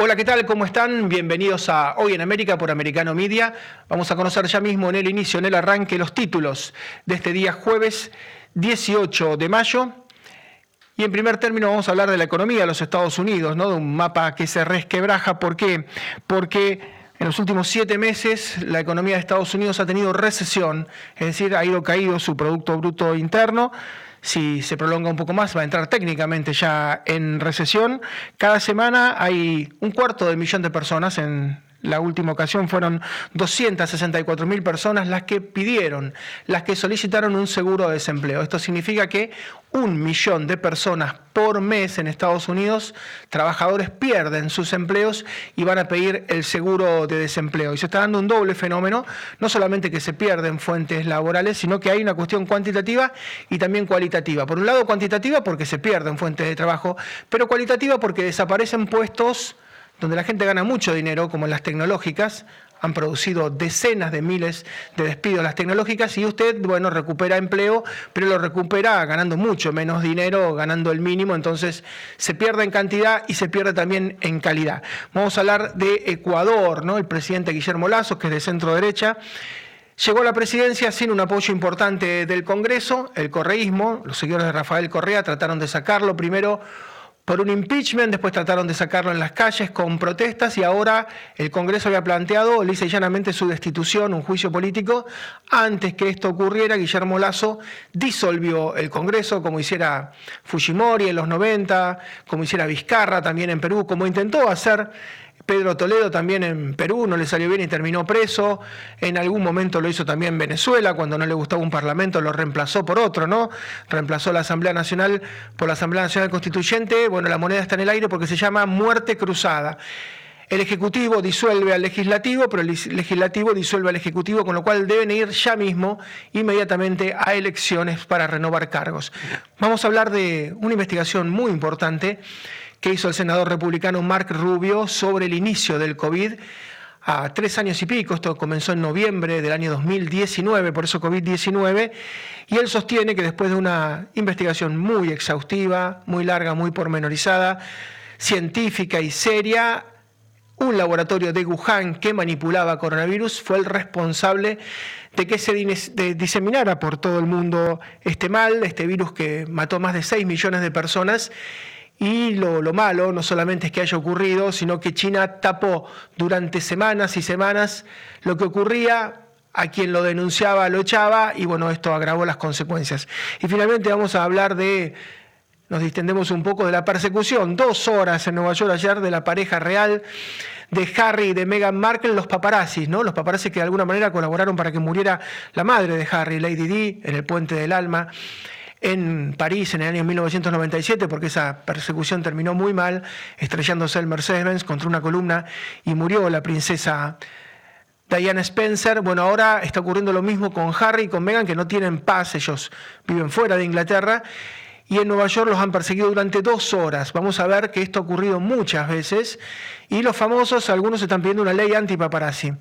Hola, ¿qué tal? ¿Cómo están? Bienvenidos a Hoy en América por Americano Media. Vamos a conocer ya mismo en el inicio, en el arranque, los títulos de este día jueves 18 de mayo. Y en primer término vamos a hablar de la economía de los Estados Unidos, ¿no? de un mapa que se resquebraja. ¿Por qué? Porque en los últimos siete meses la economía de Estados Unidos ha tenido recesión, es decir, ha ido caído su Producto Bruto Interno si se prolonga un poco más, va a entrar técnicamente ya en recesión. Cada semana hay un cuarto de millón de personas en la última ocasión fueron 264 mil personas las que pidieron, las que solicitaron un seguro de desempleo. Esto significa que un millón de personas por mes en Estados Unidos, trabajadores pierden sus empleos y van a pedir el seguro de desempleo. Y se está dando un doble fenómeno, no solamente que se pierden fuentes laborales, sino que hay una cuestión cuantitativa y también cualitativa. Por un lado cuantitativa porque se pierden fuentes de trabajo, pero cualitativa porque desaparecen puestos donde la gente gana mucho dinero, como en las tecnológicas, han producido decenas de miles de despidos las tecnológicas y usted, bueno, recupera empleo, pero lo recupera ganando mucho menos dinero, ganando el mínimo, entonces se pierde en cantidad y se pierde también en calidad. Vamos a hablar de Ecuador, ¿no? El presidente Guillermo Lazo, que es de centro derecha, Llegó a la presidencia sin un apoyo importante del Congreso, el correísmo, los seguidores de Rafael Correa trataron de sacarlo primero por un impeachment, después trataron de sacarlo en las calles con protestas y ahora el Congreso había planteado lisa y llanamente su destitución, un juicio político. Antes que esto ocurriera, Guillermo Lazo disolvió el Congreso, como hiciera Fujimori en los 90, como hiciera Vizcarra también en Perú, como intentó hacer Pedro Toledo también en Perú no le salió bien y terminó preso. En algún momento lo hizo también Venezuela, cuando no le gustaba un parlamento lo reemplazó por otro, ¿no? Reemplazó la Asamblea Nacional por la Asamblea Nacional Constituyente. Bueno, la moneda está en el aire porque se llama muerte cruzada. El Ejecutivo disuelve al Legislativo, pero el Legislativo disuelve al Ejecutivo, con lo cual deben ir ya mismo, inmediatamente, a elecciones para renovar cargos. Vamos a hablar de una investigación muy importante que hizo el senador republicano Mark Rubio sobre el inicio del COVID a tres años y pico, esto comenzó en noviembre del año 2019, por eso COVID-19, y él sostiene que después de una investigación muy exhaustiva, muy larga, muy pormenorizada, científica y seria, un laboratorio de Wuhan que manipulaba coronavirus fue el responsable de que se diseminara por todo el mundo este mal, este virus que mató más de 6 millones de personas y lo, malo no solamente es que haya ocurrido, sino que China tapó durante semanas y semanas lo que ocurría, a quien lo denunciaba lo echaba y bueno, esto agravó las consecuencias. Y finalmente vamos a hablar de, nos distendemos un poco de la persecución, dos horas en Nueva York ayer de la pareja real de Harry y de Meghan Markle, los paparazzis, ¿no? Los paparazzis que de alguna manera colaboraron para que muriera la madre de Harry, Lady Di, en el Puente del Alma en París en el año 1997, porque esa persecución terminó muy mal, estrellándose el Mercedes-Benz contra una columna y murió la princesa Diana Spencer. Bueno, ahora está ocurriendo lo mismo con Harry y con Meghan, que no tienen paz, ellos viven fuera de Inglaterra. Y en Nueva York los han perseguido durante dos horas. Vamos a ver que esto ha ocurrido muchas veces. Y los famosos, algunos están pidiendo una ley anti-paparazzi,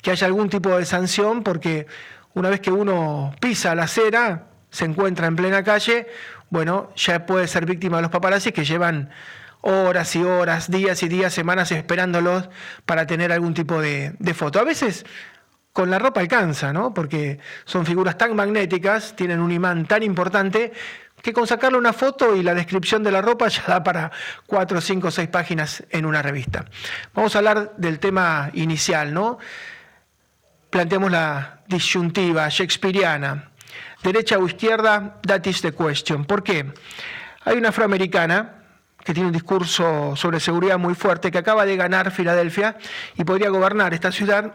que haya algún tipo de sanción, porque una vez que uno pisa la acera, se encuentra en plena calle, bueno, ya puede ser víctima de los paparazzis que llevan horas y horas, días y días, semanas esperándolos para tener algún tipo de, foto. A veces con la ropa alcanza, ¿no? Porque son figuras tan magnéticas, tienen un imán tan importante, que con sacarle una foto y la descripción de la ropa ya da para cuatro, cinco, seis páginas en una revista. Vamos a hablar del tema inicial, ¿no? Planteamos la disyuntiva shakespeariana derecha o izquierda, that is the question. ¿Por qué? Hay una afroamericana que tiene un discurso sobre seguridad muy fuerte, que acaba de ganar Filadelfia y podría gobernar esta ciudad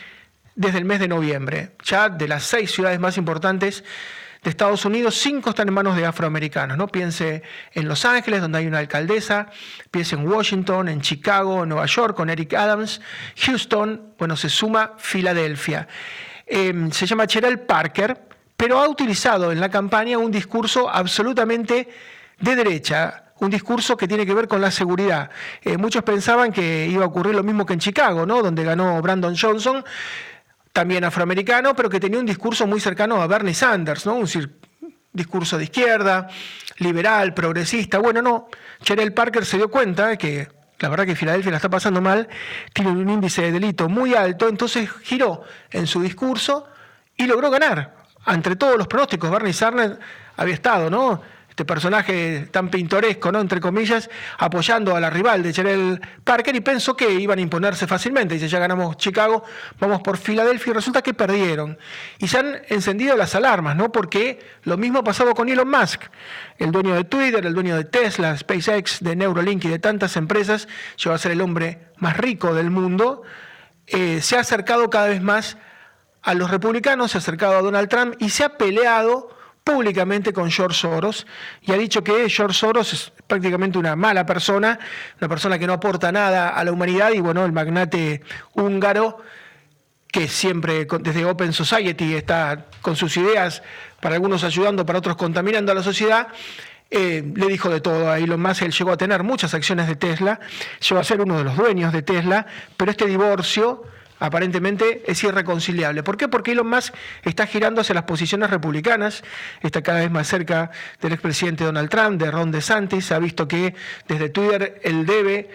desde el mes de noviembre. Ya de las seis ciudades más importantes de Estados Unidos, cinco están en manos de afroamericanos. ¿no? Piense en Los Ángeles, donde hay una alcaldesa, piense en Washington, en Chicago, en Nueva York, con Eric Adams, Houston, bueno, se suma Filadelfia. Em, se llama Cheryl Parker, pero ha utilizado en la campaña un discurso absolutamente de derecha, un discurso que tiene que ver con la seguridad. Eh, muchos pensaban que iba a ocurrir lo mismo que en Chicago, ¿no? donde ganó Brandon Johnson, también afroamericano, pero que tenía un discurso muy cercano a Bernie Sanders, ¿no? un discurso de izquierda, liberal, progresista. Bueno, no, Cheryl Parker se dio cuenta que la verdad que Filadelfia la está pasando mal, tiene un índice de delito muy alto, entonces giró en su discurso y logró ganar. Entre todos los pronósticos, Bernie Sanders había estado, ¿no? este personaje tan pintoresco, ¿no? entre comillas, apoyando a la rival de Cherel Parker y pensó que iban a imponerse fácilmente. Dice, ya ganamos Chicago, vamos por Filadelfia y resulta que perdieron. Y se han encendido las alarmas, ¿no? Porque lo mismo ha pasado con Elon Musk, el dueño de Twitter, el dueño de Tesla, SpaceX, de Neuralink y de tantas empresas, llegó a ser el hombre más rico del mundo, eh, se ha acercado cada vez más a los republicanos, se ha acercado a Donald Trump y se ha peleado públicamente con George Soros y ha dicho que George Soros es prácticamente una mala persona, una persona que no aporta nada a la humanidad y bueno, el magnate húngaro que siempre desde Open Society está con sus ideas, para algunos ayudando, para otros contaminando a la sociedad, eh, le dijo de todo a Elon Musk, él llegó a tener muchas acciones de Tesla, llegó a ser uno de los dueños de Tesla, pero este divorcio aparentemente es irreconciliable. ¿Por qué? Porque Elon Musk está girando hacia las posiciones republicanas, está cada vez más cerca del expresidente Donald Trump, de Ron DeSantis, ha visto que desde Twitter él debe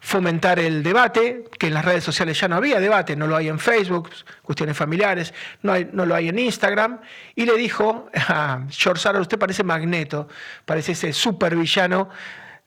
fomentar el debate, que en las redes sociales ya no había debate, no lo hay en Facebook, cuestiones familiares, no, no lo hay en Instagram, y le dijo a George Soros, usted parece Magneto, parece ese supervillano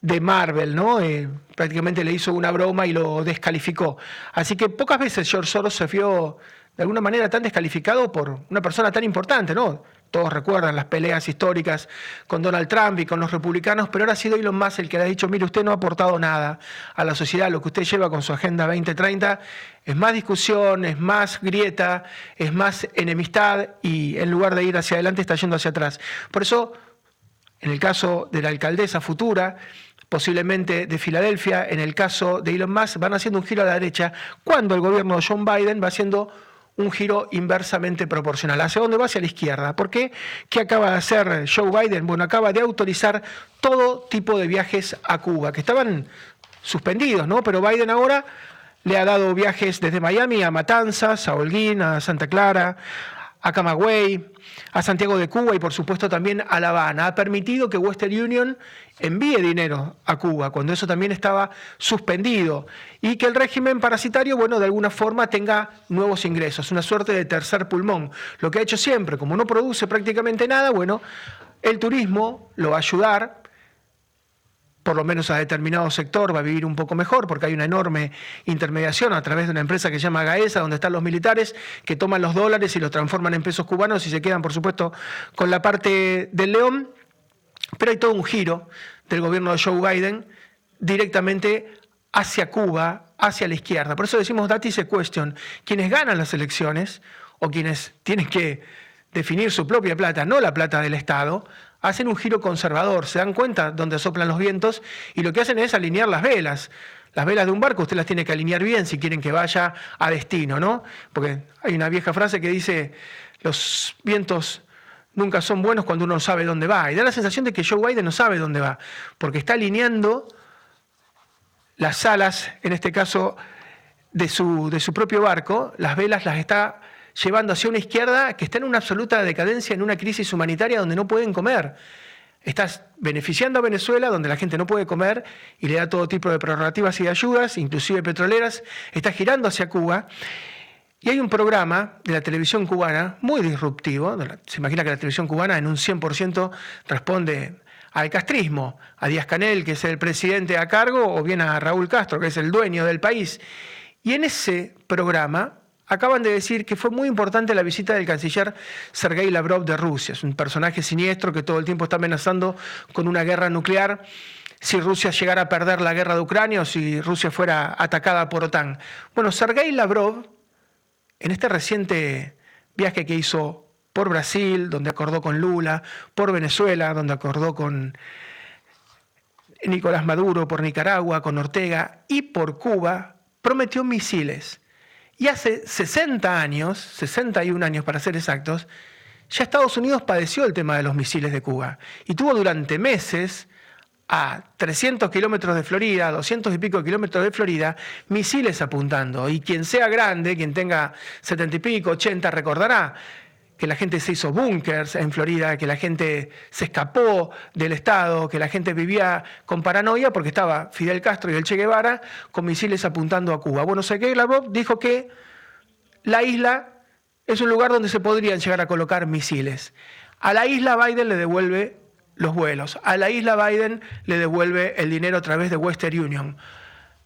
de Marvel, ¿no? Eh, prácticamente le hizo una broma y lo descalificó. Así que pocas veces George Soros se vio de alguna manera tan descalificado por una persona tan importante, ¿no? Todos recuerdan las peleas históricas con Donald Trump y con los republicanos, pero ahora ha sido Elon Musk el que le ha dicho, mire, usted no ha aportado nada a la sociedad, lo que usted lleva con su Agenda 2030 es más discusión, es más grieta, es más enemistad y en lugar de ir hacia adelante está yendo hacia atrás. Por eso, en el caso de la alcaldesa futura, posiblemente de Filadelfia, en el caso de Elon Musk, van haciendo un giro a la derecha, cuando el gobierno de John Biden va haciendo un giro inversamente proporcional. ¿Hacia dónde va? Hacia la izquierda. ¿Por qué? ¿Qué acaba de hacer Joe Biden? Bueno, acaba de autorizar todo tipo de viajes a Cuba, que estaban suspendidos, ¿no? Pero Biden ahora le ha dado viajes desde Miami a Matanzas, a Holguín, a Santa Clara, a Camagüey, a Santiago de Cuba y por supuesto también a La Habana. Ha permitido que Western Union envíe dinero a Cuba, cuando eso también estaba suspendido, y que el régimen parasitario, bueno, de alguna forma tenga nuevos ingresos, una suerte de tercer pulmón. Lo que ha hecho siempre, como no produce prácticamente nada, bueno, el turismo lo va a ayudar, por lo menos a determinado sector va a vivir un poco mejor, porque hay una enorme intermediación a través de una empresa que se llama Gaesa, donde están los militares que toman los dólares y los transforman en pesos cubanos y se quedan, por supuesto, con la parte del león. Pero hay todo un giro del gobierno de Joe Biden directamente hacia Cuba, hacia la izquierda. Por eso decimos that is question. Quienes ganan las elecciones o quienes tienen que definir su propia plata, no la plata del Estado, hacen un giro conservador, se dan cuenta dónde soplan los vientos y lo que hacen es alinear las velas. Las velas de un barco usted las tiene que alinear bien si quieren que vaya a destino, ¿no? Porque hay una vieja frase que dice, los vientos nunca son buenos cuando uno no sabe dónde va. Y da la sensación de que Joe Biden no sabe dónde va, porque está alineando las alas, en este caso, de su, de su propio barco, las velas las está llevando hacia una izquierda que está en una absoluta decadencia, en una crisis humanitaria donde no pueden comer. Estás beneficiando a Venezuela, donde la gente no puede comer y le da todo tipo de prerrogativas y de ayudas, inclusive petroleras. Estás girando hacia Cuba. Y hay un programa de la televisión cubana muy disruptivo. Se imagina que la televisión cubana en un 100% responde al castrismo, a Díaz Canel, que es el presidente a cargo, o bien a Raúl Castro, que es el dueño del país. Y en ese programa acaban de decir que fue muy importante la visita del canciller Sergei Lavrov de Rusia. Es un personaje siniestro que todo el tiempo está amenazando con una guerra nuclear si Rusia llegara a perder la guerra de Ucrania o si Rusia fuera atacada por OTAN. Bueno, Sergei Lavrov, en este reciente viaje que hizo por Brasil, donde acordó con Lula, por Venezuela, donde acordó con Nicolás Maduro, por Nicaragua, con Ortega y por Cuba, prometió misiles. Y hace 60 años, 61 años para ser exactos, ya Estados Unidos padeció el tema de los misiles de Cuba. Y tuvo durante meses a 300 kilómetros de Florida, 200 y pico kilómetros de Florida, misiles apuntando. Y quien sea grande, quien tenga 70 y pico, 80, recordará que la gente se hizo búnkers en Florida, que la gente se escapó del Estado, que la gente vivía con paranoia porque estaba Fidel Castro y el Che Guevara con misiles apuntando a Cuba. Bueno, Sergei Lavrov dijo que la isla es un lugar donde se podrían llegar a colocar misiles. A la isla Biden le devuelve los vuelos, a la isla Biden le devuelve el dinero a través de Western Union.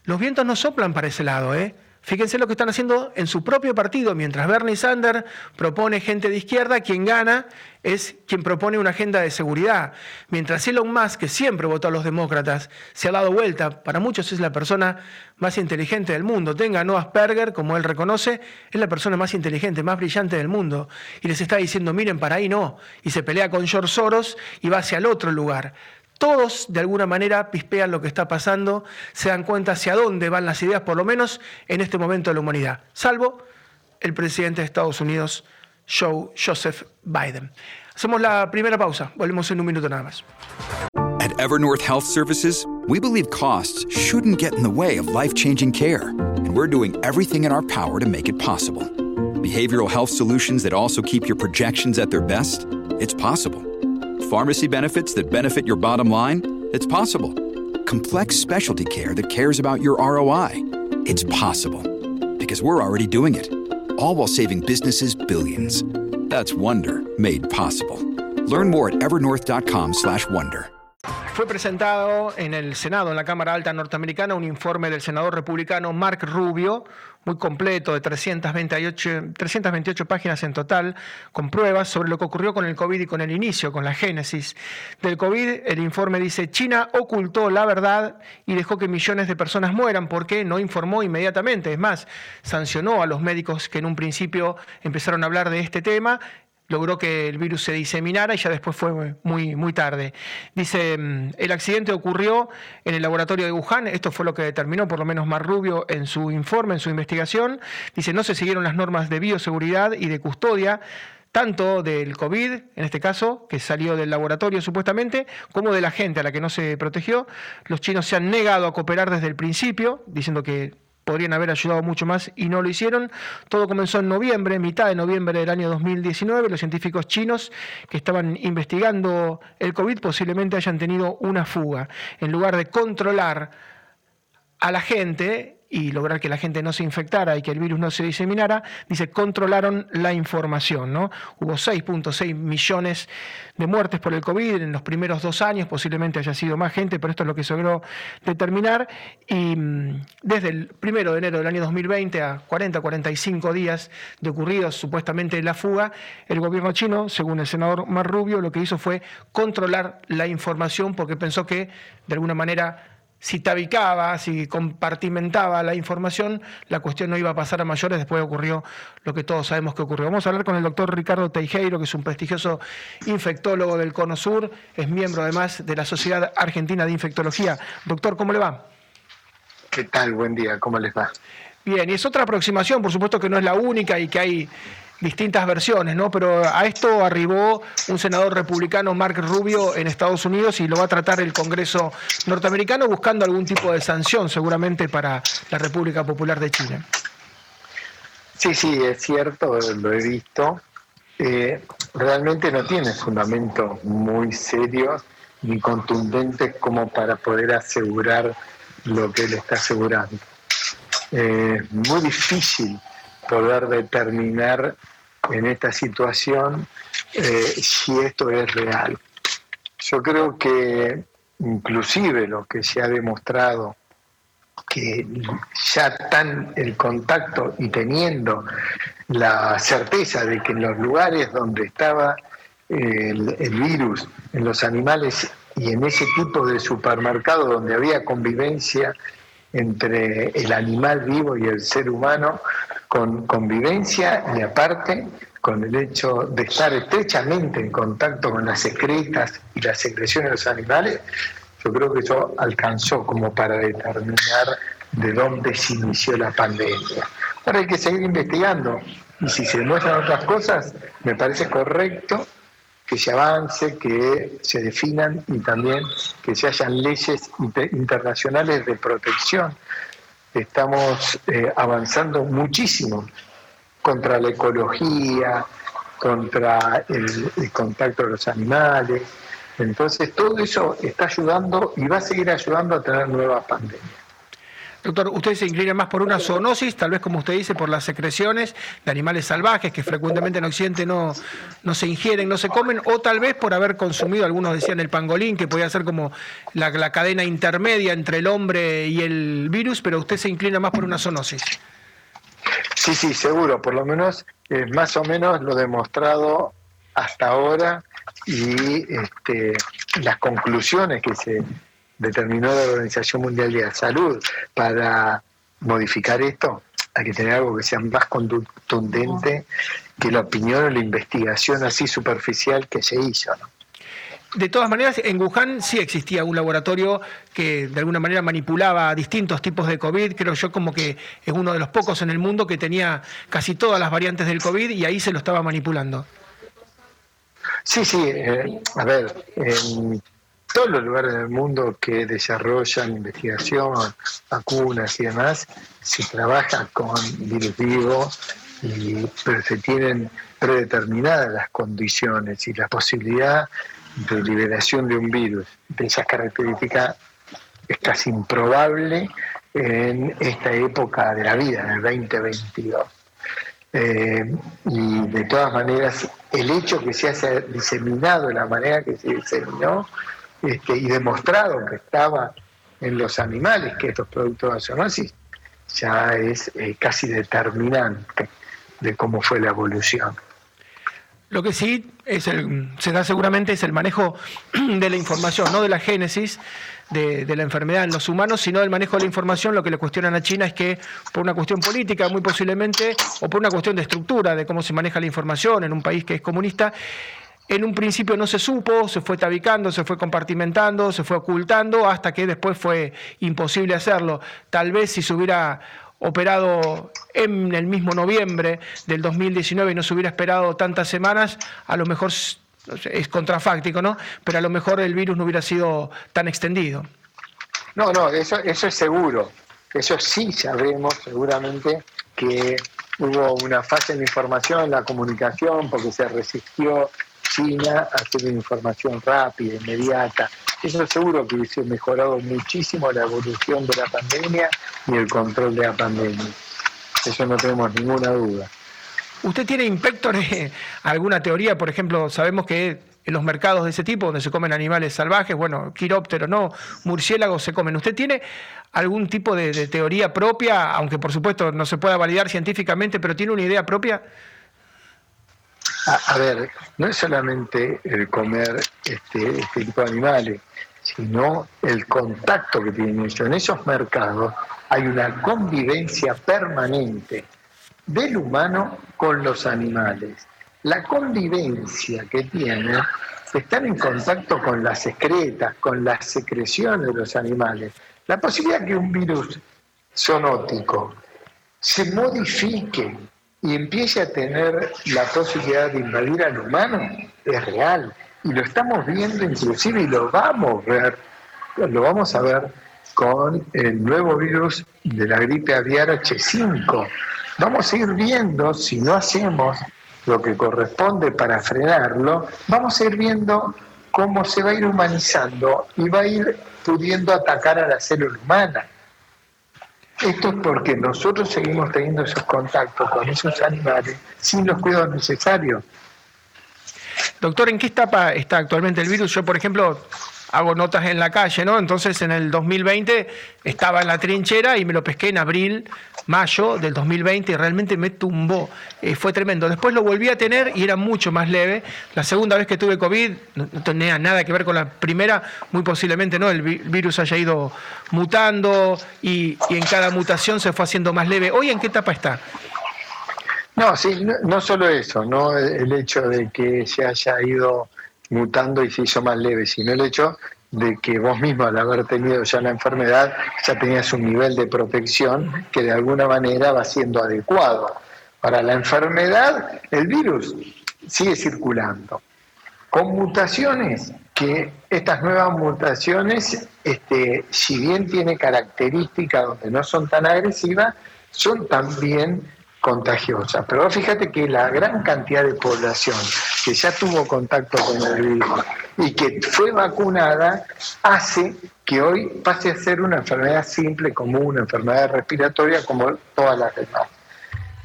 Los vientos no soplan para ese lado, ¿eh? Fíjense lo que están haciendo en su propio partido. Mientras Bernie Sanders propone gente de izquierda, quien gana es quien propone una agenda de seguridad. Mientras Elon Musk, que siempre votó a los demócratas, se ha dado vuelta, para muchos es la persona más inteligente del mundo. Tenga no Asperger, como él reconoce, es la persona más inteligente, más brillante del mundo. Y les está diciendo, miren, para ahí no. Y se pelea con George Soros y va hacia el otro lugar. Todos de alguna manera pispean lo que está pasando, se dan cuenta hacia dónde van las ideas, por lo menos en este momento de la humanidad, salvo el presidente de Estados Unidos, Joe Joseph Biden. Hacemos la primera pausa, volvemos en un minuto nada más. At Evernorth Health Services, we believe costs shouldn't get in the way of life-changing care, and we're doing everything in our power to make it possible. Behavioral health solutions that also keep your projections at their best? It's possible Pharmacy benefits that benefit your bottom line? It's possible. Complex specialty care that cares about your ROI? It's possible. Because we're already doing it. All while saving businesses billions. That's Wonder made possible. Learn more at evernorth.com/wonder. Fue presentado en el Senado, en la Cámara Alta norteamericana, un informe del senador republicano Mark Rubio, muy completo, de 328, 328 páginas en total, con pruebas sobre lo que ocurrió con el COVID y con el inicio, con la génesis del COVID. El informe dice, China ocultó la verdad y dejó que millones de personas mueran porque no informó inmediatamente. Es más, sancionó a los médicos que en un principio empezaron a hablar de este tema logró que el virus se diseminara y ya después fue muy, muy tarde. Dice, mm, el accidente ocurrió en el laboratorio de Wuhan, esto fue lo que determinó por lo menos Mar Rubio en su informe, en su investigación. Dice, no se siguieron las normas de bioseguridad y de custodia tanto del COVID, en este caso, que salió del laboratorio supuestamente, como de la gente a la que no se protegió. Los chinos se han negado a cooperar desde el principio, diciendo que podrían haber ayudado mucho más y no lo hicieron. Todo comenzó en noviembre, mitad de noviembre del año 2019. Los científicos chinos que estaban investigando el COVID posiblemente hayan tenido una fuga. En lugar de controlar a la gente, y lograr que la gente no se infectara y que el virus no se diseminara, dice, controlaron la información. ¿no? Hubo 6.6 millones de muertes por el COVID en los primeros dos años, posiblemente haya sido más gente, pero esto es lo que se logró determinar. Y mm, desde el primero de enero del año 2020 a 40, 45 días de ocurridos supuestamente la fuga, el gobierno chino, según el senador Marrubio, lo que hizo fue controlar la información porque pensó que de alguna manera si tabicaba, si compartimentaba la información, la cuestión no iba a pasar a mayores, después ocurrió lo que todos sabemos que ocurrió. Vamos a hablar con el doctor Ricardo Teijeiro, que es un prestigioso infectólogo del Cono Sur, es miembro además de la Sociedad Argentina de Infectología. Doctor, ¿cómo le va? ¿Qué tal? Buen día, ¿cómo les va? Bien, y es otra aproximación, por supuesto que no es la única y que hay distintas versiones, ¿no? Pero a esto arribó un senador republicano, Mark Rubio, en Estados Unidos y lo va a tratar el Congreso norteamericano buscando algún tipo de sanción, seguramente, para la República Popular de China. Sí, sí, es cierto, lo he visto. Eh, realmente no tiene fundamentos muy serios ni contundentes como para poder asegurar lo que él está asegurando. Eh, muy difícil poder determinar en esta situación eh, si esto es real. Yo creo que inclusive lo que se ha demostrado que ya están el contacto y teniendo la certeza de que en los lugares donde estaba el, el, virus, en los animales y en ese tipo de supermercado donde había convivencia entre el animal vivo y el ser humano, con convivencia y aparte con el hecho de estar estrechamente en contacto con las secretas y las secreciones de los animales, yo creo que eso alcanzó como para determinar de dónde se inició la pandemia. Ahora hay que seguir investigando y si se demuestran otras cosas, me parece correcto que se avance, que se definan y también que se hayan leyes internacionales de protección estamos eh, avanzando muchísimo contra la ecología, contra el, contacto de los animales. Entonces, todo eso está ayudando y va a seguir ayudando a tener nuevas pandemias. Doctor, ¿usted se inclina más por una zoonosis, tal vez como usted dice, por las secreciones de animales salvajes que frecuentemente en Occidente no, no se ingieren, no se comen, o tal vez por haber consumido, algunos decían el pangolín, que podía ser como la, la cadena intermedia entre el hombre y el virus, pero usted se inclina más por una zoonosis? Sí, sí, seguro, por lo menos eh, más o menos lo demostrado hasta ahora y este, las conclusiones que se determinó la Organización Mundial de la Salud para modificar esto, hay que tener algo que sea más contundente que la opinión o la investigación así superficial que se hizo. ¿no? De todas maneras, en Wuhan sí existía un laboratorio que de alguna manera manipulaba distintos tipos de COVID. Creo yo como que es uno de los pocos en el mundo que tenía casi todas las variantes del COVID y ahí se lo estaba manipulando. Sí, sí. Eh, a ver, todos los lugares del mundo que desarrollan investigación, vacunas y demás, se trabaja con virus vivos, y, pero se tienen predeterminadas las condiciones y la posibilidad de liberación de un virus de esas características es casi improbable en esta época de la vida, en el 2022. Eh, y de todas maneras, el hecho que se haya diseminado de la manera que se diseminó este, y demostrado que estaba en los animales que estos productos de zoonosis ya es eh, casi determinante de cómo fue la evolución. Lo que sí es el, se da seguramente es el manejo de la información, no de la génesis de, la enfermedad en los humanos, sino del manejo de la información. Lo que le cuestionan a China es que por una cuestión política, muy posiblemente, o por una cuestión de estructura, de cómo se maneja la información en un país que es comunista, en un principio no se supo, se fue tabicando, se fue compartimentando, se fue ocultando, hasta que después fue imposible hacerlo. Tal vez si se hubiera operado en el mismo noviembre del 2019 y no se hubiera esperado tantas semanas, a lo mejor es contrafáctico, ¿no? Pero a lo mejor el virus no hubiera sido tan extendido. No, no, eso, eso es seguro. Eso sí sabemos seguramente que hubo una fase la información, la comunicación, porque se resistió China hacer información rápida, inmediata. Eso seguro que hubiese mejorado muchísimo la evolución de la pandemia y el control de la pandemia. Eso no tenemos ninguna duda. ¿Usted tiene, inspectores alguna teoría? Por ejemplo, sabemos que en los mercados de ese tipo, donde se comen animales salvajes, bueno, quirópteros no, murciélagos se comen. ¿Usted tiene algún tipo de, teoría propia, aunque por supuesto no se pueda validar científicamente, pero tiene una idea propia? A, ver, no es solamente el comer este, este tipo de animales, sino el contacto que tienen ellos. En esos mercados hay una convivencia permanente del humano con los animales. La convivencia que tienen, están en contacto con las excretas, con las secreciones de los animales. La posibilidad que un virus zoonótico se modifique y empiece a tener la posibilidad de invadir al humano es real. Y lo estamos viendo inclusive y lo vamos a ver, lo vamos a ver con el nuevo virus de la gripe aviar H5. Vamos a ir viendo, si no hacemos lo que corresponde para frenarlo, vamos a ir viendo cómo se va a ir humanizando y va a ir pudiendo atacar a la célula humana. Esto es porque nosotros seguimos teniendo esos contactos con esos animales sin los cuidados necesarios. Doctor, ¿en qué etapa está actualmente el virus? Yo, por ejemplo, hago notas en la calle, ¿no? Entonces en el 2020 estaba en la trinchera y me lo pesqué en abril, mayo del 2020 y realmente me tumbó. Eh, fue tremendo. Después lo volví a tener y era mucho más leve. La segunda vez que tuve COVID no, tenía nada que ver con la primera, muy posiblemente no, el virus haya ido mutando y, y en cada mutación se fue haciendo más leve. ¿Hoy en qué etapa está? No, sí, no, solo eso, no el hecho de que se haya ido mutando y se hizo más leve, sino el hecho de que vos mismo al haber tenido ya la enfermedad ya tenías un nivel de protección que de alguna manera va siendo adecuado. Para la enfermedad, el virus sigue circulando, con mutaciones que estas nuevas mutaciones, este, si bien tiene características donde no son tan agresivas, son también contagiosa. Pero fíjate que la gran cantidad de población que ya tuvo contacto con el virus y que fue vacunada hace que hoy pase a ser una enfermedad simple, como una enfermedad respiratoria, como todas las demás.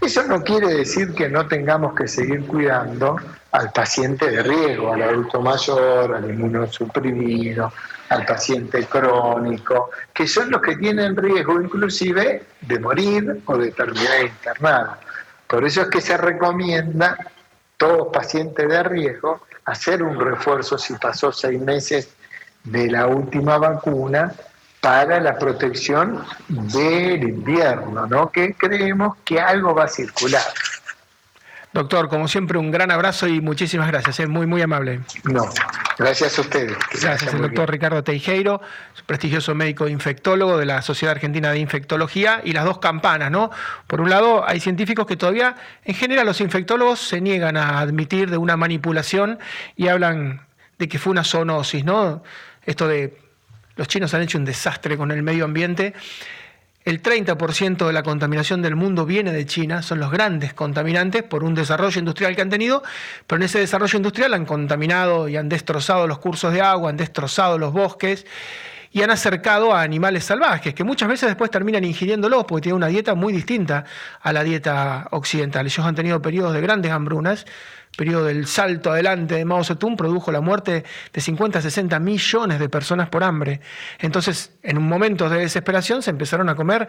Eso no quiere decir que no tengamos que seguir cuidando al paciente de riesgo, al adulto mayor, al inmunosuprimido, al paciente crónico, que son los que tienen riesgo inclusive de morir o de terminar internado. Por eso es que se recomienda todos pacientes de riesgo hacer un refuerzo si pasó seis meses de la última vacuna para la protección del invierno, ¿no? Que creemos que algo va a circular. Doctor, como siempre, un gran abrazo y muchísimas gracias. Es muy, muy amable. No, gracias a ustedes. Gracias, el doctor Ricardo Teijeiro, prestigioso médico infectólogo de la Sociedad Argentina de Infectología, y las dos campanas, ¿no? Por un lado, hay científicos que todavía, en general, los infectólogos se niegan a admitir de una manipulación y hablan de que fue una zoonosis, ¿no? Esto de los chinos han hecho un desastre con el medio ambiente. El 30% de la contaminación del mundo viene de China, son los grandes contaminantes por un desarrollo industrial que han tenido, pero en ese desarrollo industrial han contaminado y han destrozado los cursos de agua, han destrozado los bosques y han acercado a animales salvajes, que muchas veces después terminan ingiriéndolos porque tienen una dieta muy distinta a la dieta occidental. Ellos han tenido periodos de grandes hambrunas periodo del salto adelante de Mao Zedong produjo la muerte de 50 a 60 millones de personas por hambre. Entonces, en un momento de desesperación se empezaron a comer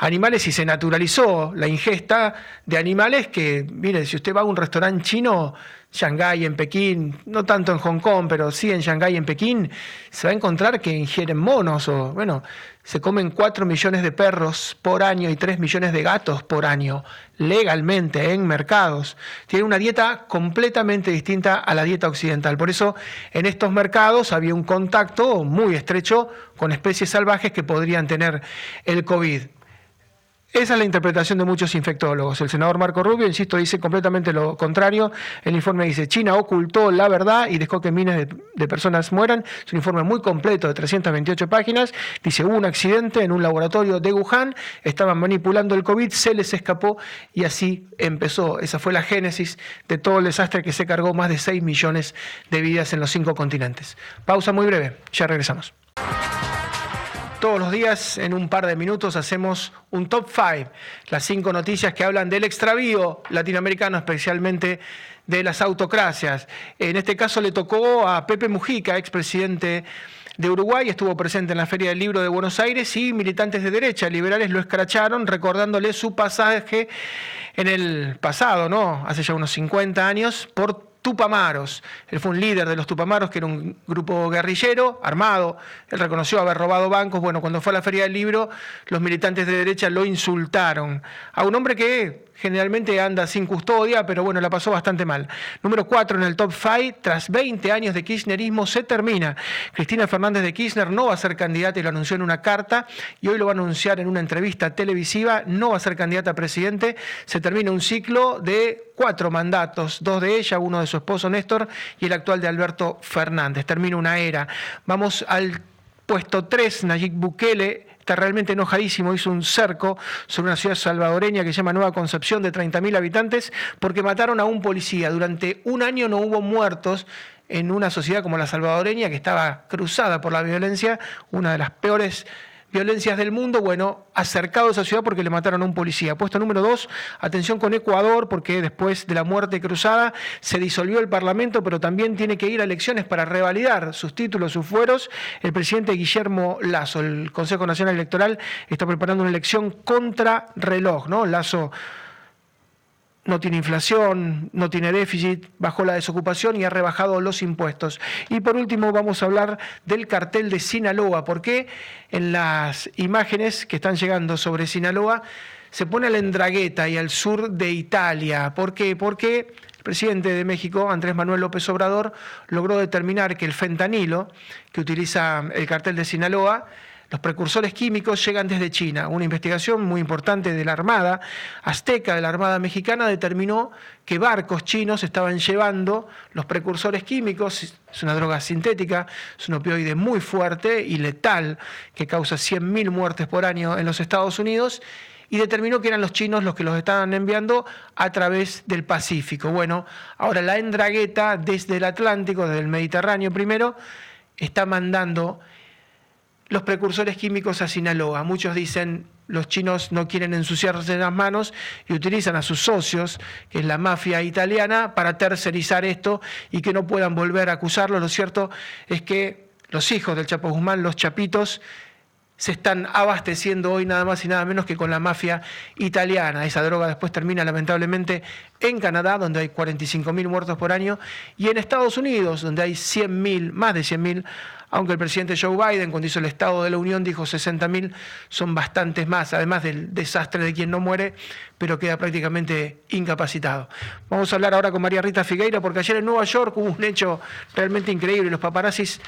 animales y se naturalizó la ingesta de animales que, mire, si usted va a un restaurante chino, Shanghái, en Pekín, no tanto en Hong Kong, pero sí en Shanghái, en Pekín, se va a encontrar que ingieren monos o, bueno, se comen 4 millones de perros por año y 3 millones de gatos por año, legalmente en mercados. Tienen una dieta completamente distinta a la dieta occidental. Por eso en estos mercados había un contacto muy estrecho con especies salvajes que podrían tener el COVID. Esa es la interpretación de muchos infectólogos. El senador Marco Rubio, insisto, dice completamente lo contrario. El informe dice, China ocultó la verdad y dejó que miles de, personas mueran. Es un informe muy completo de 328 páginas. Dice, hubo un accidente en un laboratorio de Wuhan, estaban manipulando el COVID, se les escapó y así empezó. Esa fue la génesis de todo el desastre que se cargó más de 6 millones de vidas en los cinco continentes. Pausa muy breve, ya regresamos. Todos los días, en un par de minutos, hacemos un top 5, las cinco noticias que hablan del extravío latinoamericano, especialmente de las autocracias. En este caso le tocó a Pepe Mujica, expresidente de Uruguay, estuvo presente en la Feria del Libro de Buenos Aires y militantes de derecha liberales lo escracharon recordándole su pasaje en el pasado, ¿no? Hace ya unos 50 años, por Tupamaros. Él fue un líder de los Tupamaros, que era un grupo guerrillero, armado. Él reconoció haber robado bancos. Bueno, cuando fue a la Feria del Libro, los militantes de derecha lo insultaron. A un hombre que generalmente anda sin custodia, pero bueno, la pasó bastante mal. Número 4 en el top 5, tras 20 años de kirchnerismo se termina. Cristina Fernández de Kirchner no va a ser candidata y lo anunció en una carta y hoy lo va a anunciar en una entrevista televisiva, no va a ser candidata a presidente, se termina un ciclo de cuatro mandatos, dos de ella, uno de su esposo Néstor y el actual de Alberto Fernández. Termina una era. Vamos al puesto 3, Nayib Bukele está realmente enojadísimo, hizo un cerco sobre una ciudad salvadoreña que se llama Nueva Concepción de 30.000 habitantes porque mataron a un policía. Durante un año no hubo muertos en una sociedad como la salvadoreña que estaba cruzada por la violencia, una de las peores violencias del mundo, bueno, acercado a esa ciudad porque le mataron a un policía. Puesto número dos, atención con Ecuador, porque después de la muerte cruzada se disolvió el Parlamento, pero también tiene que ir a elecciones para revalidar sus títulos, sus fueros. El presidente Guillermo Lazo, el Consejo Nacional Electoral, está preparando una elección contra reloj, ¿no? Lazo no tiene inflación, no tiene déficit, bajó la desocupación y ha rebajado los impuestos. Y por último vamos a hablar del cartel de Sinaloa, porque en las imágenes que están llegando sobre Sinaloa se pone a la Endragueta y al sur de Italia. ¿Por qué? Porque el presidente de México, Andrés Manuel López Obrador, logró determinar que el fentanilo que utiliza el cartel de Sinaloa los precursores químicos llegan desde China. Una investigación muy importante de la Armada Azteca, de la Armada Mexicana, determinó que barcos chinos estaban llevando los precursores químicos. Es una droga sintética, es un opioide muy fuerte y letal que causa 100.000 muertes por año en los Estados Unidos y determinó que eran los chinos los que los estaban enviando a través del Pacífico. Bueno, ahora la Endragueta desde el Atlántico, desde el Mediterráneo primero, está mandando los precursores químicos a Sinaloa. Muchos dicen los chinos no quieren ensuciarse las manos y utilizan a sus socios, que es la mafia italiana, para tercerizar esto y que no puedan volver a acusarlo. Lo cierto es que los hijos del Chapo Guzmán, los chapitos, se están abasteciendo hoy nada más y nada menos que con la mafia italiana. Esa droga después termina lamentablemente en Canadá, donde hay 45.000 muertos por año, y en Estados Unidos, donde hay 100.000, más de 100.000 aunque el presidente Joe Biden, cuando hizo el Estado de la Unión, dijo 60.000, son bastantes más, además del desastre de quien no muere, pero queda prácticamente incapacitado. Vamos a hablar ahora con María Rita Figueira, porque ayer en Nueva York hubo un hecho realmente increíble. Los paparazzis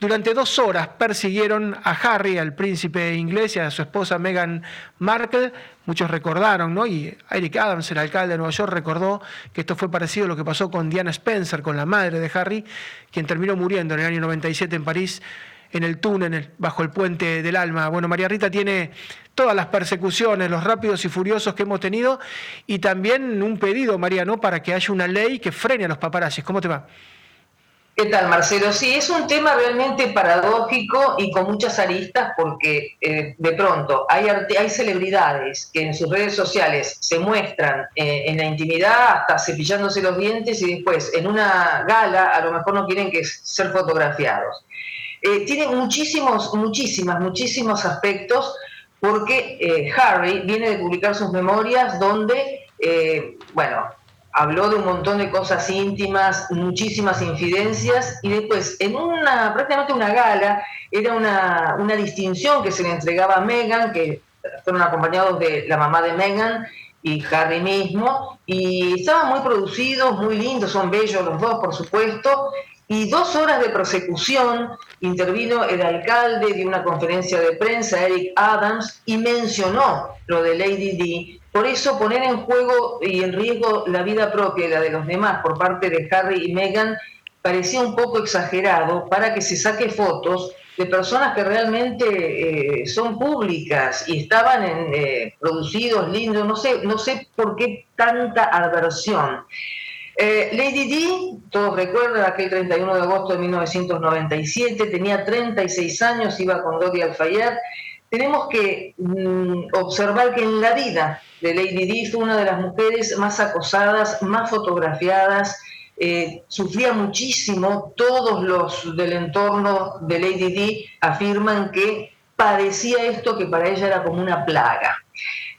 durante dos horas persiguieron a Harry, al príncipe inglés, y a su esposa Meghan Markle. Muchos recordaron, ¿no? Y Eric Adams, el alcalde de Nueva York, recordó que esto fue parecido a lo que pasó con Diana Spencer, con la madre de Harry, quien terminó muriendo en el año 97 en París, en el túnel, bajo el puente del alma. Bueno, María Rita tiene todas las persecuciones, los rápidos y furiosos que hemos tenido, y también un pedido, María, ¿no? Para que haya una ley que frene a los paparazzis. ¿Cómo te va? ¿Qué tal, Marcelo? Sí, es un tema realmente paradójico y con muchas aristas porque eh, de pronto hay, hay celebridades que en sus redes sociales se muestran eh, en la intimidad hasta cepillándose los dientes y después en una gala a lo mejor no quieren que ser fotografiados. Eh, tiene muchísimos, muchísimas, muchísimos aspectos porque Harry viene de publicar sus memorias donde, bueno, habló de un montón de cosas íntimas, muchísimas infidencias, y después, en una, prácticamente una gala, era una, una distinción que se le entregaba a Meghan, que fueron acompañados de la mamá de Meghan y Harry mismo, y estaban muy producidos, muy lindos, son bellos los dos, por supuesto, y dos horas de persecución intervino el alcalde de una conferencia de prensa, Eric Adams, y mencionó lo de Lady D. Por eso poner en juego y en riesgo la vida propia y la de los demás por parte de Harry y Meghan parecía un poco exagerado para que se saque fotos de personas que realmente eh, son públicas y estaban eh, producidos, lindos, no sé, no sé por qué tanta aversión. Eh, Lady Di, todos recuerdan, aquel 31 de agosto de 1997, tenía 36 años, iba con Dodi Al-Fayed. Tenemos que mm, observar que en la vida de Lady Di fue una de las mujeres más acosadas, más fotografiadas, eh, sufría muchísimo, todos los del entorno de Lady Di afirman que padecía esto que para ella era como una plaga.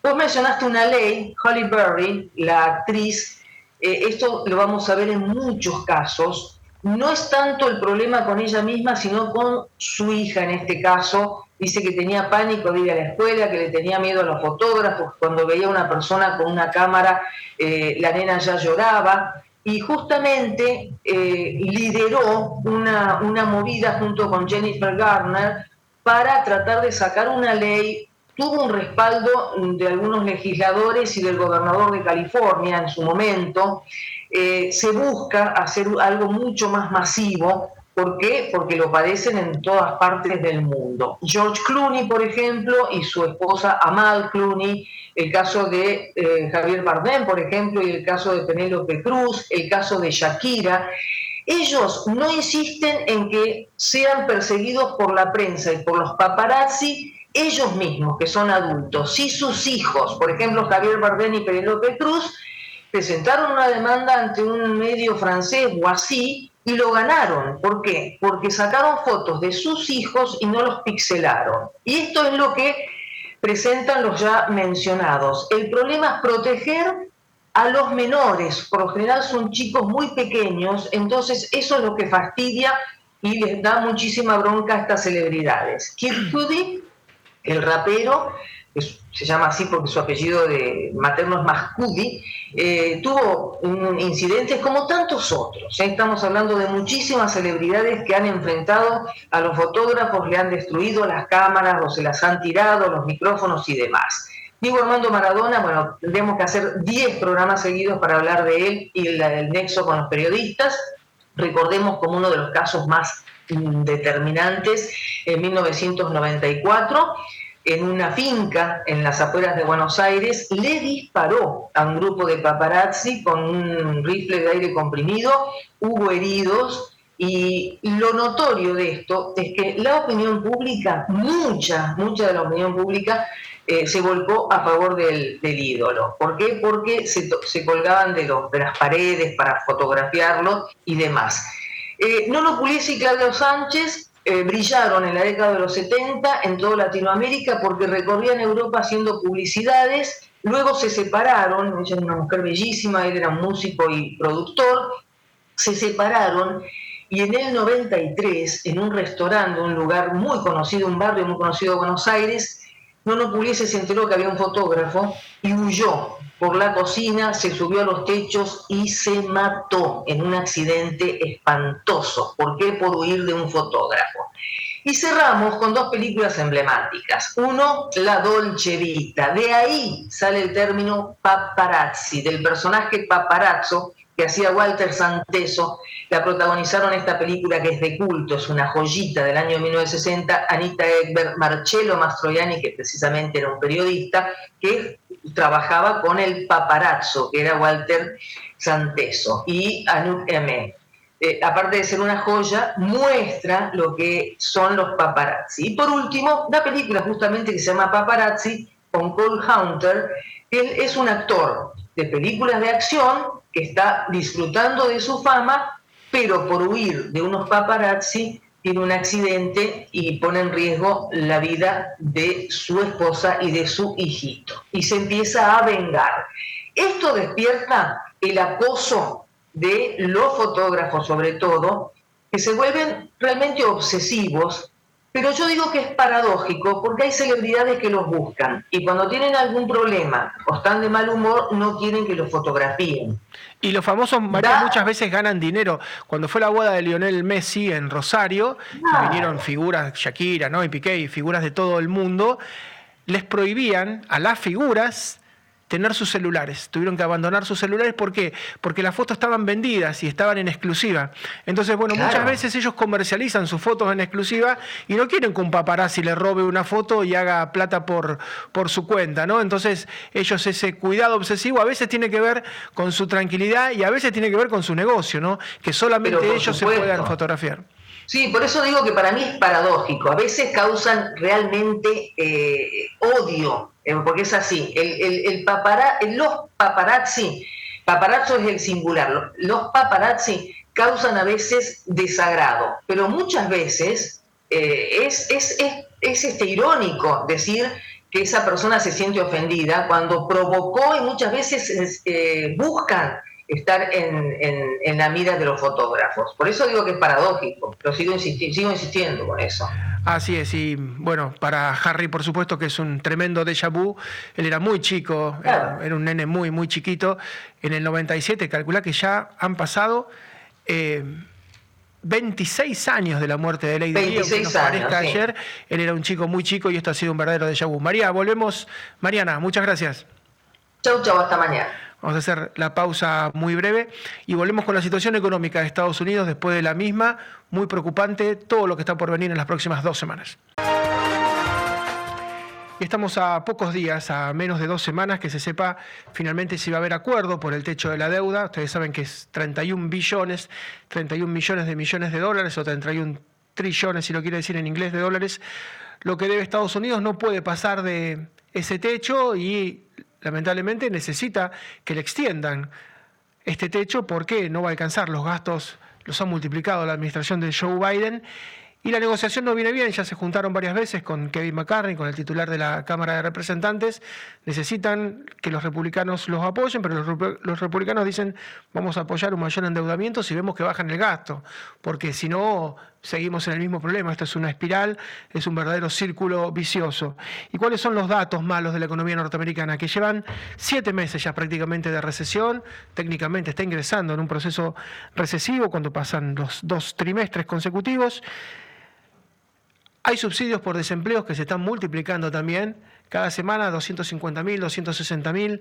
Vos mencionaste una ley, Holly Berry, la actriz eh, esto lo vamos a ver en muchos casos, no es tanto el problema con ella misma, sino con su hija en este caso. Dice que tenía pánico de ir a la escuela, que le tenía miedo a los fotógrafos, cuando veía a una persona con una cámara, eh, la nena ya lloraba. Y justamente eh, lideró una, una movida junto con Jennifer Garner para tratar de sacar una ley tuvo un respaldo de algunos legisladores y del gobernador de California en su momento. Eh, se busca hacer algo mucho más masivo. ¿Por qué? Porque lo padecen en todas partes del mundo. George Clooney, por ejemplo, y su esposa Amal Clooney, el caso de eh, Javier Bardem, por ejemplo, y el caso de Penélope Cruz, el caso de Shakira, ellos no insisten en que sean perseguidos por la prensa y por los paparazzi ellos mismos, que son adultos, si sus hijos, por ejemplo Javier Bardem y Penélope Cruz, presentaron una demanda ante un medio francés o así y lo ganaron. ¿Por qué? Porque sacaron fotos de sus hijos y no los pixelaron. Y esto es lo que presentan los ya mencionados. El problema es proteger a los menores, por lo general son chicos muy pequeños, entonces eso es lo que fastidia y les da muchísima bronca a estas celebridades. Kid Cudi el rapero, se llama así porque su apellido de materno es Mascudi, eh, tuvo incidentes como tantos otros. ¿eh? Estamos hablando de muchísimas celebridades que han enfrentado a los fotógrafos, le han destruido las cámaras o se las han tirado, los micrófonos y demás. Diego Armando Maradona, bueno, tendríamos que hacer 10 programas seguidos para hablar de él y el nexo con los periodistas. Recordemos como uno de los casos más determinantes en 1994. En una finca en las afueras de Buenos Aires, le disparó a un grupo de paparazzi con un rifle de aire comprimido, hubo heridos y lo notorio de esto es que la opinión pública, mucha, mucha de la opinión pública, eh, se volcó a favor del, ídolo. ¿Por qué? Porque se, colgaban de, las paredes para fotografiarlo y demás. Eh, Nono Puliese y Claudio Sánchez eh, brillaron en la década de los 70 en toda Latinoamérica porque recorrían Europa haciendo publicidades, luego se separaron, ella era una mujer bellísima, él era músico y productor, se separaron y en el 93, en un restaurante, un lugar muy conocido, un barrio muy conocido de Buenos Aires, Nono Puliese se enteró que había un fotógrafo y huyó por la cocina, se subió a los techos y se mató en un accidente espantoso. ¿Por qué? Por huir de un fotógrafo. Y cerramos con dos películas emblemáticas. Uno, La Dolce Vita. De ahí sale el término paparazzi, del personaje paparazzo que hacía Walter Santeso, la protagonizaron esta película que es de culto, es una joyita del año 1960, Anita Ekberg, Marcello Mastroianni, que precisamente era un periodista, que trabajaba con el paparazzo, que era Walter Santeso, y Anouk M. Eh, aparte de ser una joya, muestra lo que son los paparazzi. Y por último, la película justamente que se llama Paparazzi, con Cole Hunter, él es un actor de películas de acción que está disfrutando de su fama, pero por huir de unos paparazzi tiene un accidente y pone en riesgo la vida de su esposa y de su hijito. Y se empieza a vengar. Esto despierta el acoso de los fotógrafos sobre todo, que se vuelven realmente obsesivos pero yo digo que es paradójico porque hay celebridades que los buscan y cuando tienen algún problema o están de mal humor no quieren que los fotografíen. Y los famosos, María, muchas veces ganan dinero. Cuando fue la boda de Lionel Messi en Rosario, vinieron figuras, Shakira, ¿no? y Piqué, y figuras de todo el mundo, les prohibían a las figuras tener sus celulares. Tuvieron que abandonar sus celulares. ¿Por qué? Porque las fotos estaban vendidas y estaban en exclusiva. Entonces, bueno, muchas veces ellos comercializan sus fotos en exclusiva y no quieren que un paparazzi le robe una foto y haga plata por, por su cuenta, ¿no? Entonces, ellos ese cuidado obsesivo a veces tiene que ver con su tranquilidad y a veces tiene que ver con su negocio, ¿no? Que solamente ellos se puedan fotografiar. Sí, por eso digo que para mí es paradójico. A veces causan realmente eh, odio, porque es así. El, los paparazzi, paparazzo es el singular, los paparazzi causan a veces desagrado, pero muchas veces eh, es, es, es, este, irónico decir que esa persona se siente ofendida cuando provocó y muchas veces buscan estar en, en, la mira de los fotógrafos. Por eso digo que es paradójico, pero sigo, sigo insistiendo con eso. Así es, y bueno, para Harry por supuesto que es un tremendo déjà vu, él era muy chico, era, un nene muy, muy chiquito, en el 97 calcula que ya han pasado... 26 eh, años de la muerte de Lady 26 años, ayer, él era un chico muy chico y esto ha sido un verdadero déjà vu. María, volvemos. Mariana, muchas gracias. Chau, chau, hasta mañana. Vamos a hacer la pausa muy breve y volvemos con la situación económica de Estados Unidos después de la misma, muy preocupante, todo lo que está por venir en las próximas dos semanas. Estamos a pocos días, a menos de dos semanas, que se sepa finalmente si va a haber acuerdo por el techo de la deuda. Ustedes saben que es 31 billones, 31 millones de millones de dólares o 31 trillones, si lo quiere decir en inglés, de dólares. Lo que debe Estados Unidos no puede pasar de ese techo y lamentablemente necesita que le extiendan este techo porque no va a alcanzar. Los gastos los ha multiplicado la administración de Joe Biden y la negociación no viene bien, ya se juntaron varias veces con Kevin McCartney, con el titular de la Cámara de Representantes. Necesitan que los republicanos los apoyen, pero los, republicanos dicen vamos a apoyar un mayor endeudamiento si vemos que bajan el gasto, porque si no seguimos en el mismo problema. Esto es una espiral, es un verdadero círculo vicioso. ¿Y cuáles son los datos malos de la economía norteamericana? Que llevan siete meses ya prácticamente de recesión, técnicamente está ingresando en un proceso recesivo cuando pasan los dos trimestres consecutivos. Hay subsidios por desempleo que se están multiplicando también. Cada semana 250.000, 260.000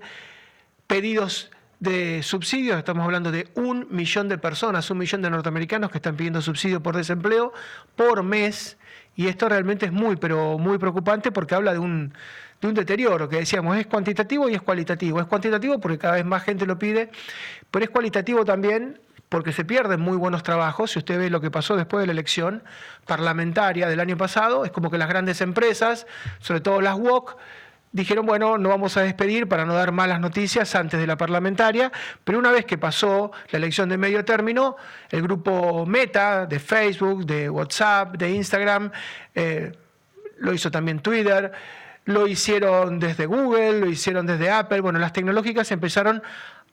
pedidos de subsidios. Estamos hablando de un millón de personas, un millón de norteamericanos que están pidiendo subsidio por desempleo por mes. Y esto realmente es muy, pero muy preocupante porque habla de un, de un deterioro, que decíamos, es cuantitativo y es cualitativo. Es cuantitativo porque cada vez más gente lo pide, pero es cualitativo también porque se pierden muy buenos trabajos. Si usted ve lo que pasó después de la elección parlamentaria del año pasado, es como que las grandes empresas, sobre todo las WOC, dijeron, bueno, no vamos a despedir para no dar malas noticias antes de la parlamentaria, pero una vez que pasó la elección de medio término, el grupo Meta de Facebook, de WhatsApp, de Instagram, eh, lo hizo también Twitter, lo hicieron desde Google, lo hicieron desde Apple, bueno, las tecnológicas empezaron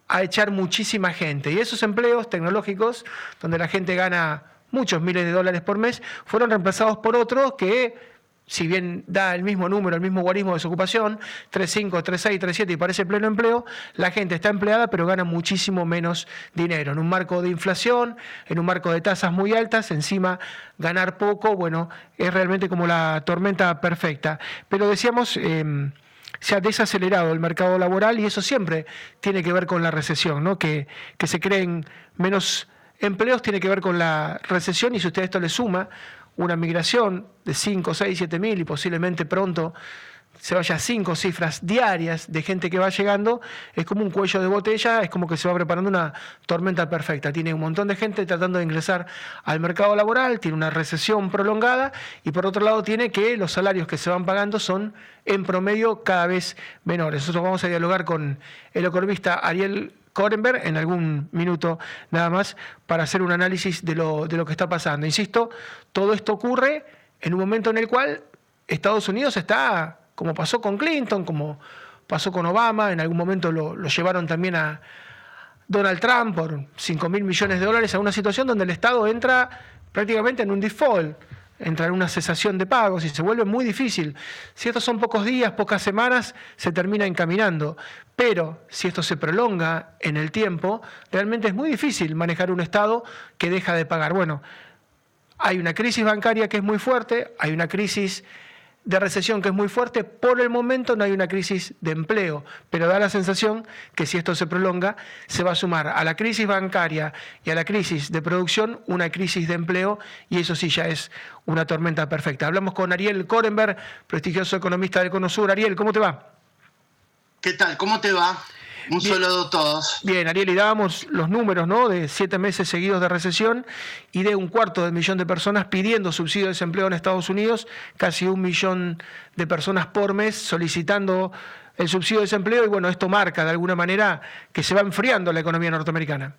a echar muchísima gente. Y esos empleos tecnológicos, donde la gente gana muchos miles de dólares por mes, fueron reemplazados por otros que, si bien da el mismo número, el mismo guarismo de desocupación, 3.5, 3.6, 3.7 y parece pleno empleo, la gente está empleada pero gana muchísimo menos dinero. En un marco de inflación, en un marco de tasas muy altas, encima ganar poco, bueno, es realmente como la tormenta perfecta. Pero decíamos... Em, se ha desacelerado el mercado laboral y eso siempre tiene que ver con la recesión, ¿no? que, que se creen menos empleos tiene que ver con la recesión y si usted esto le suma una migración de 5, 6, 7 mil y posiblemente pronto se vaya a cinco cifras diarias de gente que va llegando, es como un cuello de botella, es como que se va preparando una tormenta perfecta. Tiene un montón de gente tratando de ingresar al mercado laboral, tiene una recesión prolongada y por otro lado tiene que los salarios que se van pagando son en promedio cada vez menores. Nosotros vamos a dialogar con el economista Ariel Korenberg en algún minuto nada más para hacer un análisis de lo, de lo que está pasando. Insisto, todo esto ocurre en un momento en el cual Estados Unidos está como pasó con Clinton, como pasó con Obama, en algún momento lo, llevaron también a Donald Trump por 5 mil millones de dólares a una situación donde el Estado entra prácticamente en un default, entra en una cesación de pagos y se vuelve muy difícil. Si estos son pocos días, pocas semanas, se termina encaminando. Pero si esto se prolonga en el tiempo, realmente es muy difícil manejar un Estado que deja de pagar. Bueno, hay una crisis bancaria que es muy fuerte, hay una crisis de recesión que es muy fuerte, por el momento no hay una crisis de empleo, pero da la sensación que si esto se prolonga, se va a sumar a la crisis bancaria y a la crisis de producción una crisis de empleo y eso sí ya es una tormenta perfecta. Hablamos con Ariel Korenberg, prestigioso economista del Cono Sur. Ariel, ¿cómo te va? ¿Qué tal? ¿Cómo te va? Un saludo a todos. Bien, Ariel, y dábamos los números, ¿no? De siete meses seguidos de recesión y de un cuarto de millón de personas pidiendo subsidio de desempleo en Estados Unidos, casi un millón de personas por mes solicitando el subsidio de desempleo y bueno, esto marca de alguna manera que se va enfriando la economía norteamericana.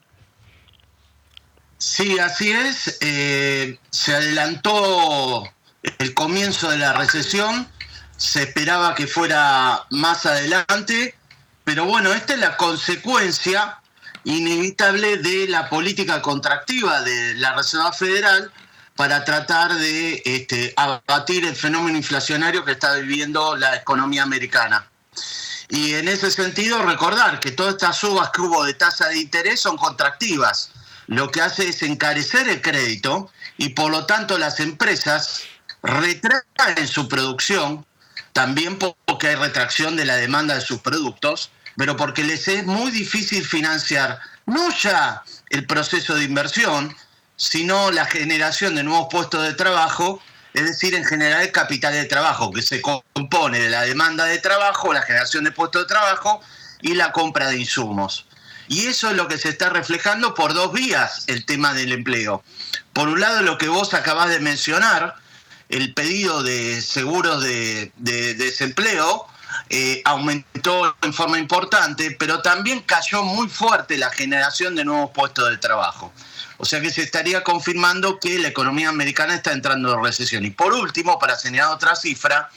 Sí, así es. Eh, se adelantó el comienzo de la recesión, se esperaba que fuera más adelante pero bueno, esta es la consecuencia inevitable de la política contractiva de la Reserva Federal para tratar de este, abatir el fenómeno inflacionario que está viviendo la economía americana. Y en ese sentido, recordar que todas estas subas que hubo de tasa de interés son contractivas. Lo que hace es encarecer el crédito y por lo tanto las empresas retraen su producción, también porque hay retracción de la demanda de sus productos, pero porque les es muy difícil financiar no ya el proceso de inversión, sino la generación de nuevos puestos de trabajo, es decir, en general el capital de trabajo, que se compone de la demanda de trabajo, la generación de puestos de trabajo y la compra de insumos. Y eso es lo que se está reflejando por dos vías, el tema del empleo. Por un lado, lo que vos acabás de mencionar, el pedido de seguros de, de desempleo, eh, aumentó en forma importante, pero también cayó muy fuerte la generación de nuevos puestos de trabajo. O sea que se estaría confirmando que la economía americana está entrando en recesión. Y por último, para señalar otra cifra,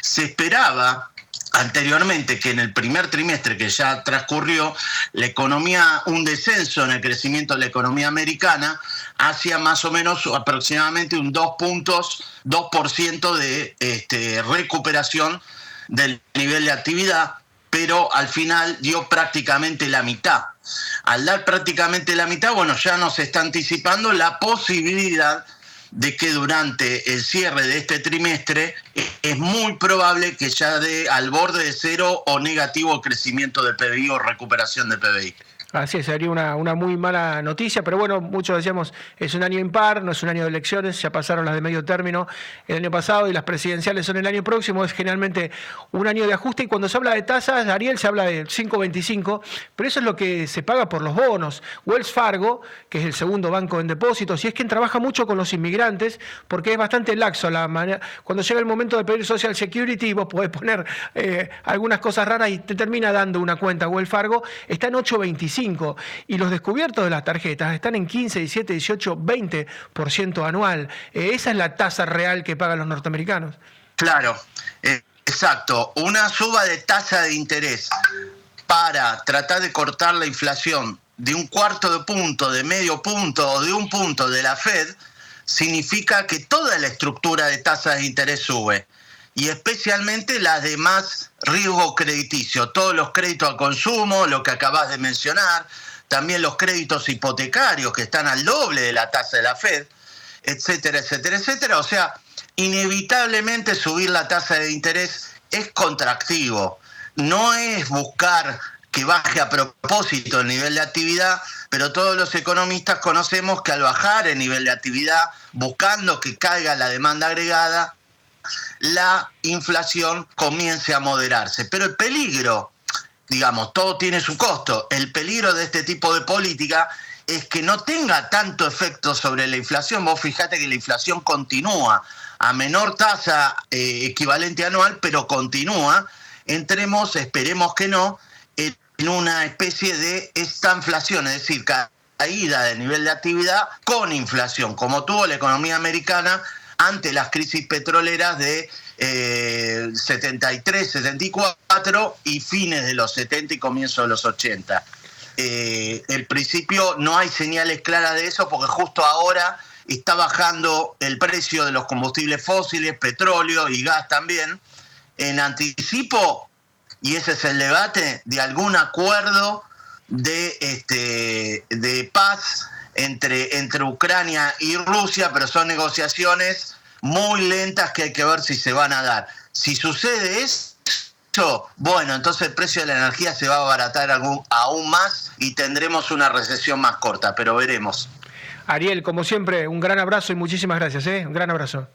se esperaba anteriormente que en el primer trimestre que ya transcurrió, la economía, un descenso en el crecimiento de la economía americana hacia más o menos aproximadamente un 2 puntos, 2% de este, recuperación del nivel de actividad, pero al final dio prácticamente la mitad. Al dar prácticamente la mitad, bueno, ya nos está anticipando la posibilidad de que durante el cierre de este trimestre es muy probable que ya dé al borde de cero o negativo crecimiento del PBI o recuperación del PBI. Así es, sería una, una, muy mala noticia, pero bueno, muchos decíamos, es un año impar, no es un año de elecciones, ya pasaron las de medio término el año pasado y las presidenciales son el año próximo, es generalmente un año de ajuste y cuando se habla de tasas, Ariel se habla de 5.25, pero eso es lo que se paga por los bonos. Wells Fargo, que es el segundo banco en depósitos, y es quien trabaja mucho con los inmigrantes, porque es bastante laxo la manera, cuando llega el momento de pedir Social Security, vos podés poner eh, algunas cosas raras y te termina dando una cuenta Wells Fargo, está en 8.25 y los descubiertos de las tarjetas están en 15, 17, 18, 20% anual. Eh, esa es la tasa real que pagan los norteamericanos. Claro, eh, exacto. Una suba de tasa de interés para tratar de cortar la inflación de un cuarto de punto, de medio punto o de un punto de la Fed, significa que toda la estructura de tasas de interés sube y especialmente las de más riesgo crediticio, todos los créditos al consumo, lo que acabas de mencionar, también los créditos hipotecarios que están al doble de la tasa de la Fed, etcétera, etcétera, etcétera. O sea, inevitablemente subir la tasa de interés es contractivo. No es buscar que baje a propósito el nivel de actividad, pero todos los economistas conocemos que al bajar el nivel de actividad, buscando que caiga la demanda agregada, la inflación comience a moderarse. Pero el peligro, digamos, todo tiene su costo, el peligro de este tipo de política es que no tenga tanto efecto sobre la inflación. Vos fijate que la inflación continúa a menor tasa eh, equivalente anual, pero continúa. Entremos, esperemos que no, en una especie de estanflación, es decir, caída del nivel de actividad con inflación, como tuvo la economía americana ante las crisis petroleras de 73, eh, 74 y fines de los 70 y comienzos de los 80. Eh, el principio no hay señales claras de eso porque justo ahora está bajando el precio de los combustibles fósiles, petróleo y gas también, en anticipo, y ese es el debate, de algún acuerdo de, este, de paz entre, entre Ucrania y Rusia, pero son negociaciones muy lentas que hay que ver si se van a dar. Si sucede eso, bueno, entonces el precio de la energía se va a abaratar aún más y tendremos una recesión más corta, pero veremos. Ariel, como siempre, un gran abrazo y muchísimas gracias, ¿eh? Un gran abrazo.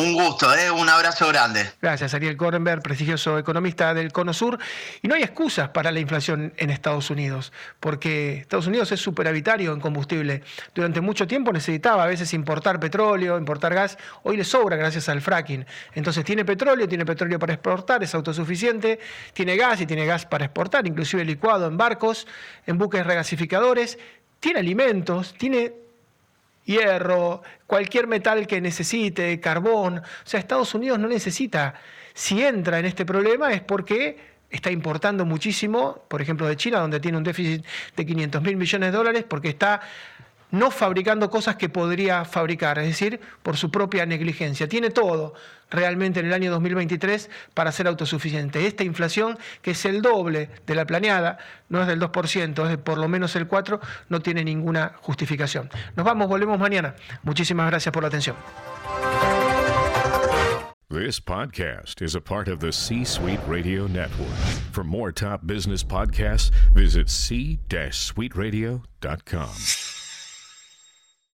Un gusto, ¿eh? un abrazo grande. Gracias, Ariel Korenberg, prestigioso economista del Cono Sur. Y no hay excusas para la inflación en Estados Unidos, porque Estados Unidos es superavitario en combustible. Durante mucho tiempo necesitaba a veces importar petróleo, importar gas. Hoy le sobra gracias al fracking. Entonces tiene petróleo, tiene petróleo para exportar, es autosuficiente, tiene gas y tiene gas para exportar, inclusive licuado en barcos, en buques regasificadores, tiene alimentos, tiene hierro, cualquier metal que necesite, carbón. O sea, Estados Unidos no necesita, si entra en este problema es porque está importando muchísimo, por ejemplo, de China, donde tiene un déficit de 500 mil millones de dólares, porque está no fabricando cosas que podría fabricar, es decir, por su propia negligencia. Tiene todo realmente en el año 2023 para ser autosuficiente. Esta inflación, que es el doble de la planeada, no es del 2%, es por lo menos el 4%, no tiene ninguna justificación. Nos vamos, volvemos mañana. Muchísimas gracias por la atención. For more top business podcasts, c-suiteradio.com.